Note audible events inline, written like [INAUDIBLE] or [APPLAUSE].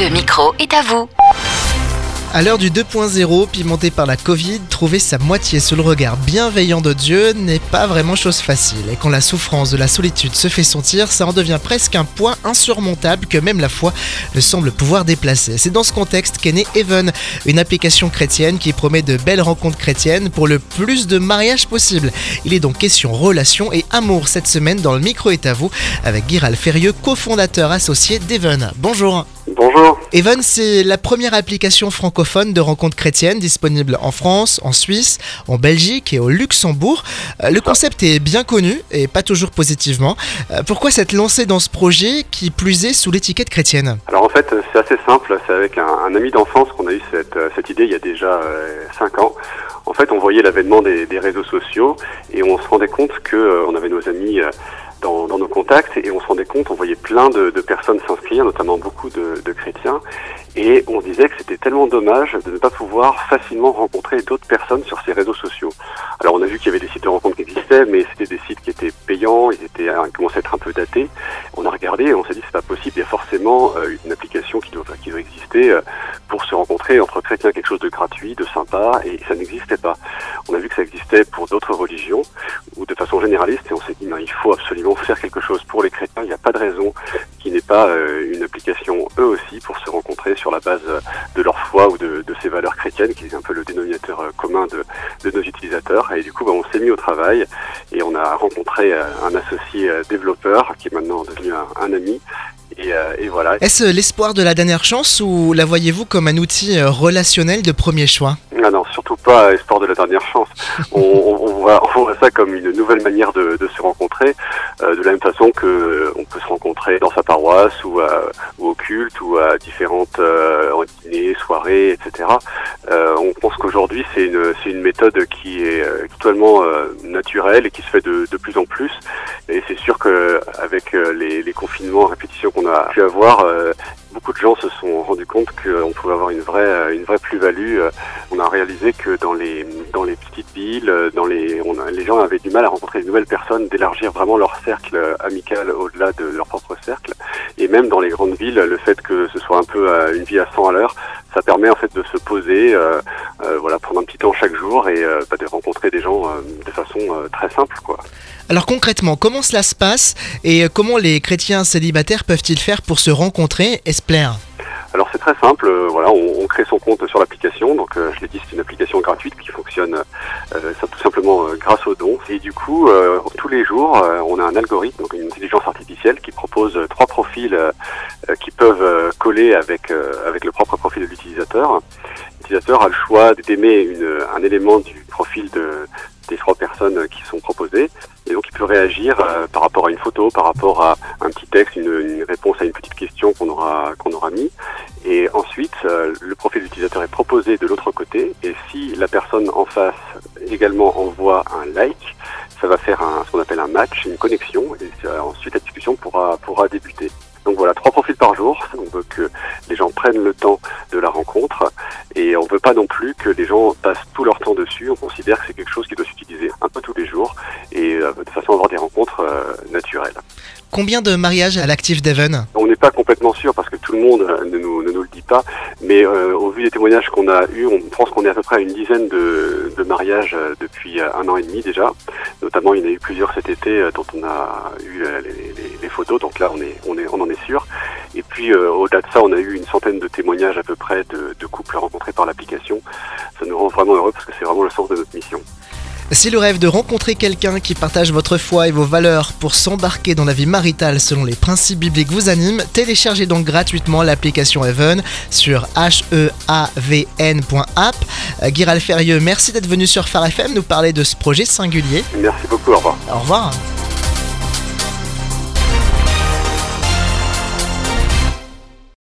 Le micro est à vous. À l'heure du 2.0, pimenté par la Covid, trouver sa moitié sous le regard bienveillant de Dieu n'est pas vraiment chose facile. Et quand la souffrance de la solitude se fait sentir, ça en devient presque un poids insurmontable que même la foi ne semble pouvoir déplacer. C'est dans ce contexte qu'est né Even, une application chrétienne qui promet de belles rencontres chrétiennes pour le plus de mariages possible. Il est donc question relation et amour cette semaine dans le micro est à vous avec Guiral Ferrieux, cofondateur associé d'Even. Bonjour. Bonjour. Even, c'est la première application francophone de rencontres chrétiennes disponible en France, en Suisse, en Belgique et au Luxembourg. Euh, Le concept est bien connu et pas toujours positivement. Euh, Pourquoi s'être lancé dans ce projet qui plus est sous l'étiquette chrétienne Alors en fait, c'est assez simple. C'est avec un, un ami d'enfance qu'on a eu cette, euh, cette idée il y a déjà 5 ans. En fait, on voyait l'avènement des, des réseaux sociaux et on se rendait compte que euh, on avait nos amis euh, dans, nos contacts et on se rendait compte, on voyait plein de, personnes s'inscrire, notamment beaucoup de, chrétiens, et on disait que c'était tellement dommage de ne pas pouvoir facilement rencontrer d'autres personnes sur ces réseaux sociaux. Alors on a vu qu'il y avait des sites de rencontres qui existaient, mais c'était des sites qui étaient payants, ils étaient ils commençaient à être un peu datés. On a regardé et on s'est dit c'est pas possible, il y a forcément euh, une application qui doit exister euh, pour se rencontrer entre chrétiens, quelque chose de gratuit, de sympa, et ça n'existait pas. On a vu que ça existait pour d'autres religions généraliste, et on s'est dit ben, il faut absolument faire quelque chose pour les chrétiens. Il n'y a pas de raison qu'il n'ait pas euh, une application eux aussi pour se rencontrer sur la base euh, de leur foi ou de, ces valeurs chrétiennes, qui est un peu le dénominateur euh, commun de, nos utilisateurs. Et du coup, ben, on s'est mis au travail et on a rencontré un associé développeur qui est maintenant devenu un, ami. Et, voilà. Est-ce l'espoir de la dernière chance ou la voyez-vous comme un outil relationnel de premier choix? non, surtout pas espoir de la dernière chance. [LAUGHS] On, voit, on voit ça comme une nouvelle manière de, de se rencontrer, euh, de la même façon que euh, on peut se rencontrer dans sa paroisse ou, à- ou au culte ou à différentes euh, dîners, soirées, etc. Euh, on pense qu'aujourd'hui c'est une, c'est une méthode qui est totalement naturelle et qui se fait de, de plus en plus. Et c'est sûr que avec les, les confinements, répétitions qu'on a pu avoir, beaucoup de gens se sont rendus compte qu'on pouvait avoir une vraie, euh, une vraie plus-value. Euh, On a réalisé que dans les, dans les petites villes, euh, dans les, on a- les gens avaient du mal à rencontrer de nouvelles personnes, d'élargir vraiment leur cercle amical au-delà de leur propre cercle. Et même dans les grandes villes, le fait que ce soit un peu une vie à 100 à l'heure, ça permet en fait de se poser, euh, euh, voilà, prendre un petit temps chaque jour et euh, bah, de rencontrer des gens euh, de façon très simple, quoi. Alors concrètement, comment cela se passe et comment les chrétiens célibataires peuvent-ils faire pour se rencontrer et se plaire? Alors c'est très simple, voilà, on, on crée son compte sur l'application, donc je l'ai dit c'est une application gratuite qui fonctionne ça, tout simplement grâce aux dons. Et du coup, tous les jours, on a un algorithme, donc une intelligence artificielle qui propose trois profils qui peuvent coller avec avec le propre profil de l'utilisateur. L'utilisateur a le choix d'aimer un élément du profil de, des trois personnes euh, qui sont proposées. Et donc il peut réagir euh, par rapport à une photo, par rapport à un petit texte, une, réponse à une petite question qu'on aura qu'on aura mis. Et ensuite, euh, le profil de l'utilisateur est proposé de l'autre côté. Et si la personne en face également envoie un like, ça va faire ce qu'on appelle un match, une connexion. Et ça- ensuite, la discussion pourra pourra débuter. Donc voilà, trois profils par jour. On veut que les gens prennent le temps de la rencontre et on veut pas non plus que les gens passent tout leur temps dessus. On considère que c'est quelque chose qui doit s'utiliser un peu tous les jours et euh, de façon à avoir des rencontres euh, naturelles. Combien de mariages à l'actif d'Even? On n'est pas complètement sûr parce que tout le monde euh, ne nous, ne nous le dit pas, mais euh, au vu des témoignages qu'on a eus, on pense qu'on est à peu près à une dizaine de, de mariages depuis un an et demi déjà. Notamment, il y en a eu plusieurs cet été dont on a eu les, les- les photos, donc là on, est, on, est, on en est sûr. Et puis euh, au-delà de ça, on a eu une centaine de témoignages à peu près de, de couples rencontrés par l'application. Ça nous rend vraiment heureux parce que c'est vraiment le sens de notre mission. Si le rêve de rencontrer quelqu'un qui partage votre foi et vos valeurs pour s'embarquer dans la vie maritale selon les principes bibliques vous anime, téléchargez donc gratuitement l'application Even sur heavn.app. Euh, Guiral Ferrieux, merci d'être venu sur Phare FM nous parler de ce projet singulier. Merci beaucoup, au revoir. Au revoir.